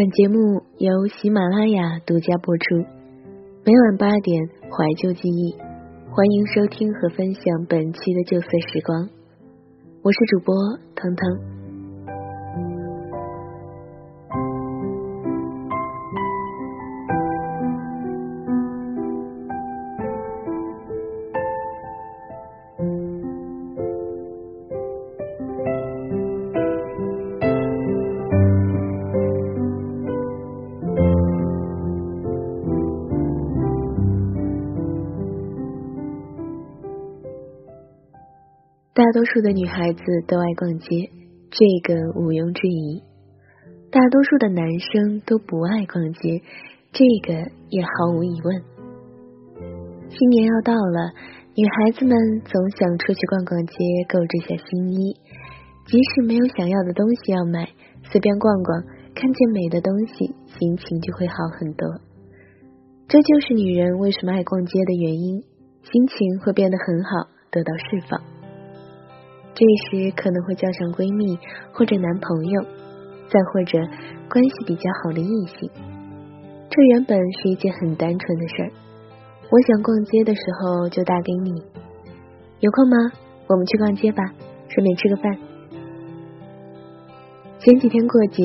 本节目由喜马拉雅独家播出，每晚八点怀旧记忆，欢迎收听和分享本期的旧色时光。我是主播腾腾。大多数的女孩子都爱逛街，这个毋庸置疑。大多数的男生都不爱逛街，这个也毫无疑问。新年要到了，女孩子们总想出去逛逛街，购置下新衣。即使没有想要的东西要买，随便逛逛，看见美的东西，心情就会好很多。这就是女人为什么爱逛街的原因，心情会变得很好，得到释放。这时可能会叫上闺蜜或者男朋友，再或者关系比较好的异性。这原本是一件很单纯的事儿。我想逛街的时候就打给你，有空吗？我们去逛街吧，顺便吃个饭。前几天过节，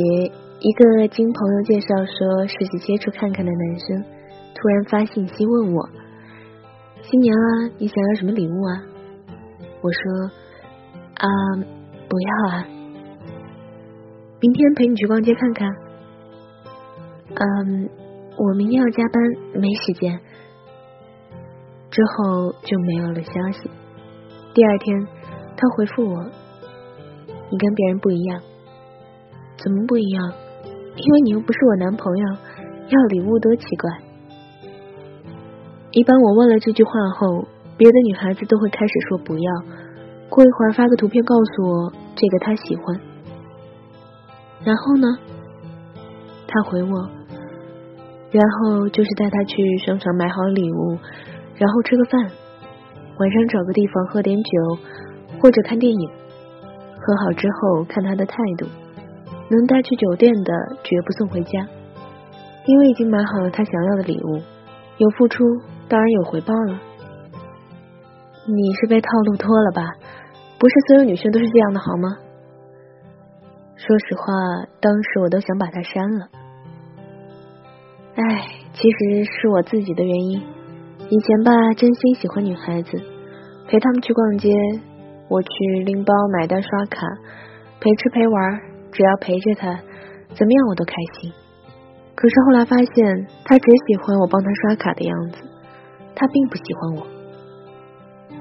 一个经朋友介绍说实际接触看看的男生，突然发信息问我：“新年啊，你想要什么礼物啊？”我说。啊，不要啊！明天陪你去逛街看看。嗯，我明天要加班，没时间。之后就没有了消息。第二天，他回复我：“你跟别人不一样，怎么不一样？因为你又不是我男朋友，要礼物多奇怪。”一般我问了这句话后，别的女孩子都会开始说不要。过一会儿发个图片告诉我这个他喜欢，然后呢？他回我，然后就是带他去商场买好礼物，然后吃个饭，晚上找个地方喝点酒或者看电影，喝好之后看他的态度，能带去酒店的绝不送回家，因为已经买好了他想要的礼物，有付出当然有回报了。你是被套路脱了吧？不是所有女生都是这样的，好吗？说实话，当时我都想把他删了。唉，其实是我自己的原因。以前吧，真心喜欢女孩子，陪她们去逛街，我去拎包、买单、刷卡，陪吃陪玩，只要陪着她，怎么样我都开心。可是后来发现，他只喜欢我帮他刷卡的样子，他并不喜欢我。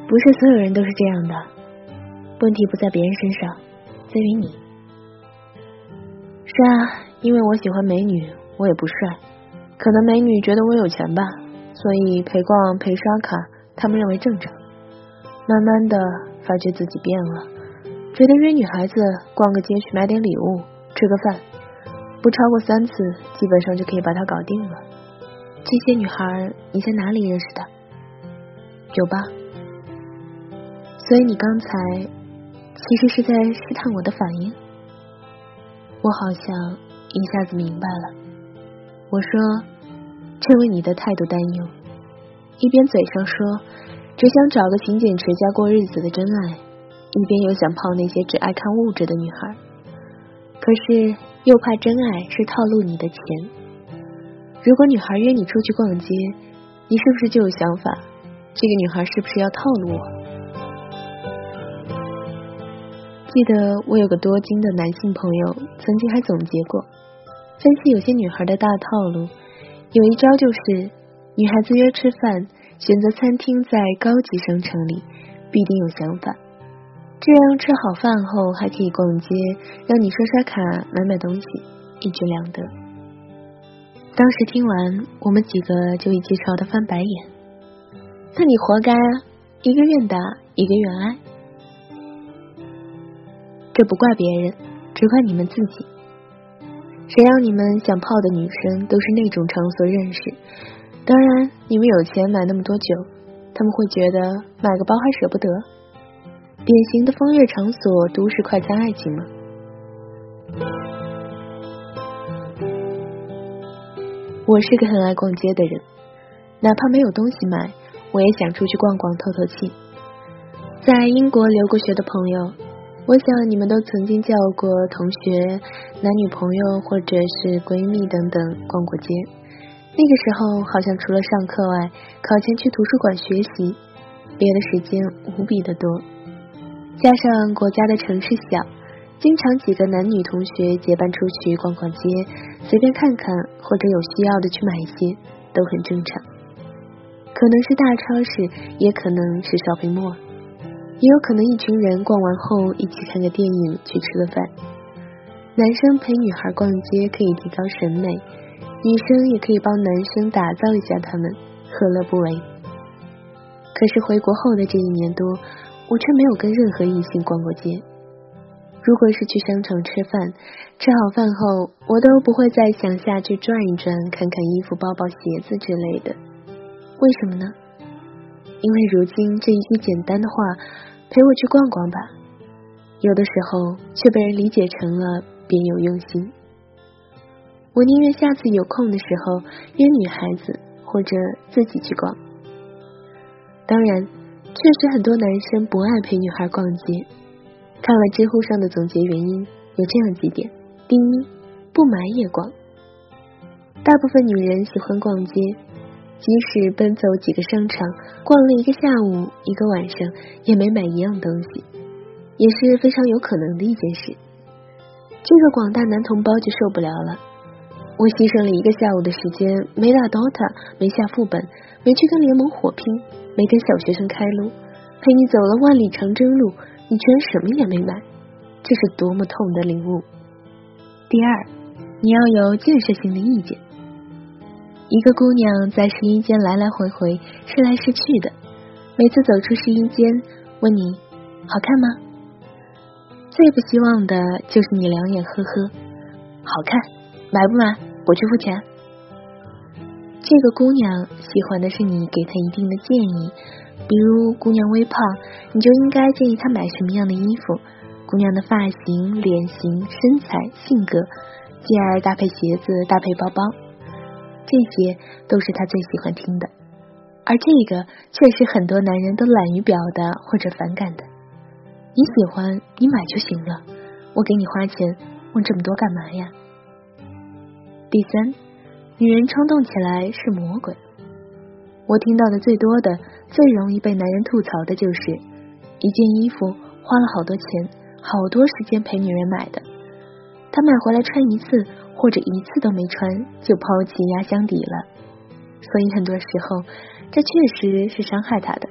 不是所有人都是这样的，问题不在别人身上，在于你。是啊，因为我喜欢美女，我也不帅，可能美女觉得我有钱吧，所以陪逛陪刷卡，他们认为正常。慢慢的发觉自己变了，觉得约女孩子逛个街去买点礼物，吃个饭，不超过三次，基本上就可以把她搞定了。这些女孩你在哪里认识的？酒吧。所以你刚才其实是在试探我的反应，我好像一下子明白了。我说，这为你的态度担忧，一边嘴上说只想找个勤俭持家过日子的真爱，一边又想泡那些只爱看物质的女孩，可是又怕真爱是套路你的钱。如果女孩约你出去逛街，你是不是就有想法？这个女孩是不是要套路我？记得我有个多金的男性朋友，曾经还总结过，分析有些女孩的大套路，有一招就是，女孩子约吃饭，选择餐厅在高级商场里，必定有想法，这样吃好饭后还可以逛街，让你刷刷卡买买东西，一举两得。当时听完，我们几个就一起朝他翻白眼，那你活该啊，一个愿打，一个愿挨。这不怪别人，只怪你们自己。谁让你们想泡的女生都是那种场所认识？当然，你们有钱买那么多酒，他们会觉得买个包还舍不得。典型的风月场所、都市快餐爱情吗？我是个很爱逛街的人，哪怕没有东西买，我也想出去逛逛透透气。在英国留过学的朋友，我想你们都曾经叫过同学、男女朋友或者是闺蜜等等逛过街。那个时候，好像除了上课外，考前去图书馆学习，别的时间无比的多。加上国家的城市小，经常几个男女同学结伴出去逛逛街，随便看看或者有需要的去买一些，都很正常。可能是大超市，也可能是 shopping mall，也有可能一群人逛完后一起看个电影，去吃个饭。男生陪女孩逛街可以提高审美。女生也可以帮男生打造一下他们，何乐不为？可是回国后的这一年多，我却没有跟任何异性逛过街。如果是去商场吃饭，吃好饭后，我都不会再想下去转一转，看看衣服、包包、鞋子之类的。为什么呢？因为如今这一句简单的话“陪我去逛逛吧”，有的时候却被人理解成了别有用心。我宁愿下次有空的时候约女孩子，或者自己去逛。当然，确实很多男生不爱陪女孩逛街。看了知乎上的总结原因，有这样几点：第一，不买也逛。大部分女人喜欢逛街，即使奔走几个商场，逛了一个下午、一个晚上，也没买一样东西，也是非常有可能的一件事。这个广大男同胞就受不了了。我牺牲了一个下午的时间，没打 DOTA，没下副本，没去跟联盟火拼，没跟小学生开撸，陪你走了万里长征路，你居然什么也没买，这是多么痛的领悟！第二，你要有建设性的意见。一个姑娘在试衣间来来回回，试来试去的，每次走出试衣间，问你好看吗？最不希望的就是你两眼呵呵，好看。买不买？我去付钱。这个姑娘喜欢的是你给她一定的建议，比如姑娘微胖，你就应该建议她买什么样的衣服；姑娘的发型、脸型、身材、性格，继而搭配鞋子、搭配包包，这些都是他最喜欢听的。而这个却是很多男人都懒于表达或者反感的。你喜欢，你买就行了，我给你花钱，问这么多干嘛呀？第三，女人冲动起来是魔鬼。我听到的最多的、最容易被男人吐槽的就是一件衣服花了好多钱、好多时间陪女人买的，他买回来穿一次或者一次都没穿就抛弃压箱底了。所以很多时候，这确实是伤害他的。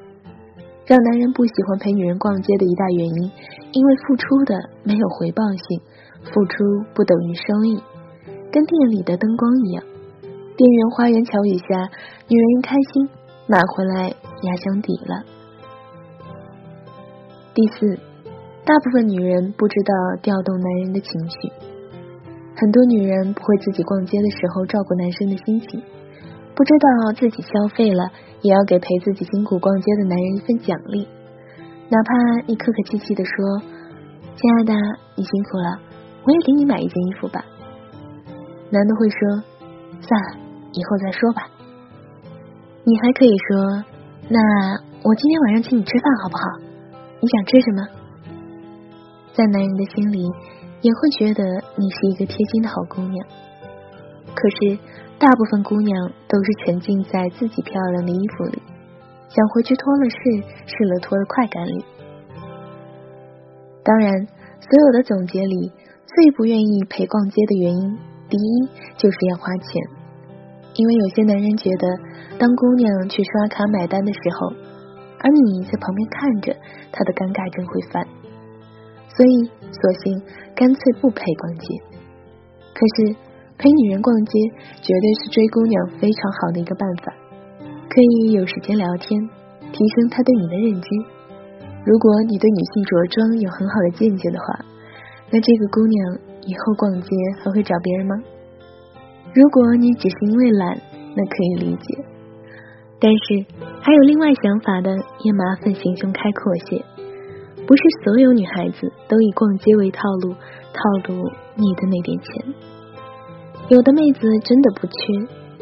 让男人不喜欢陪女人逛街的一大原因，因为付出的没有回报性，付出不等于收益。跟店里的灯光一样，店员花言巧语下，女人一开心，买回来压箱底了。第四，大部分女人不知道调动男人的情绪，很多女人不会自己逛街的时候照顾男生的心情，不知道自己消费了也要给陪自己辛苦逛街的男人一份奖励，哪怕你客客气气的说：“亲爱的，你辛苦了，我也给你买一件衣服吧。”男的会说：“算了，以后再说吧。”你还可以说：“那我今天晚上请你吃饭好不好？你想吃什么？”在男人的心里，也会觉得你是一个贴心的好姑娘。可是，大部分姑娘都是沉浸在自己漂亮的衣服里，想回去脱了试，试了脱的快感里。当然，所有的总结里，最不愿意陪逛街的原因。第一就是要花钱，因为有些男人觉得，当姑娘去刷卡买单的时候，而你在旁边看着，他的尴尬症会犯，所以索性干脆不陪逛街。可是陪女人逛街绝对是追姑娘非常好的一个办法，可以有时间聊天，提升她对你的认知。如果你对女性着装有很好的见解的话，那这个姑娘。以后逛街还会找别人吗？如果你只是因为懒，那可以理解。但是还有另外想法的，也麻烦心胸开阔些。不是所有女孩子都以逛街为套路，套路你的那点钱。有的妹子真的不缺，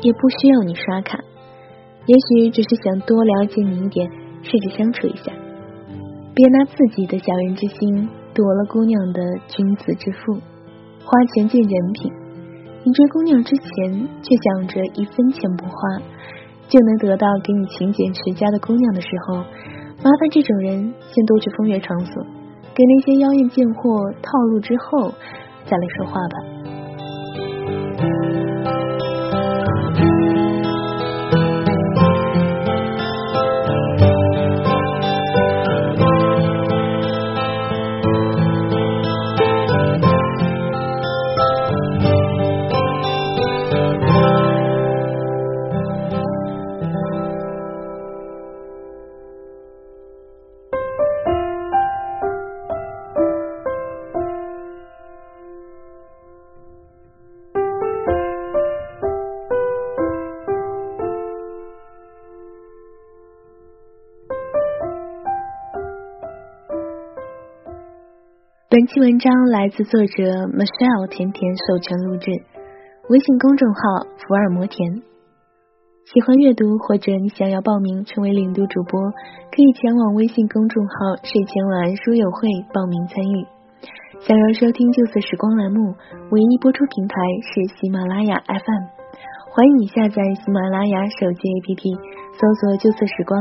也不需要你刷卡，也许只是想多了解你一点，试着相处一下。别拿自己的小人之心夺了姑娘的君子之腹，花钱见人品。你追姑娘之前却想着一分钱不花就能得到给你勤俭持家的姑娘的时候，麻烦这种人先多去风月场所，给那些妖艳贱货套路之后再来说话吧。本期文章来自作者 Michelle 甜甜授权录制，微信公众号福尔摩甜。喜欢阅读或者你想要报名成为领读主播，可以前往微信公众号睡前晚安书友会报名参与。想要收听旧色时光栏目，唯一播出平台是喜马拉雅 FM，欢迎你下载喜马拉雅手机 APP，搜索旧色时光，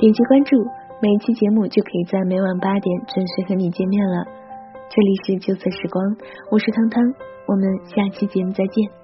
点击关注，每期节目就可以在每晚八点准时和你见面了。这里是旧色时光，我是汤汤，我们下期节目再见。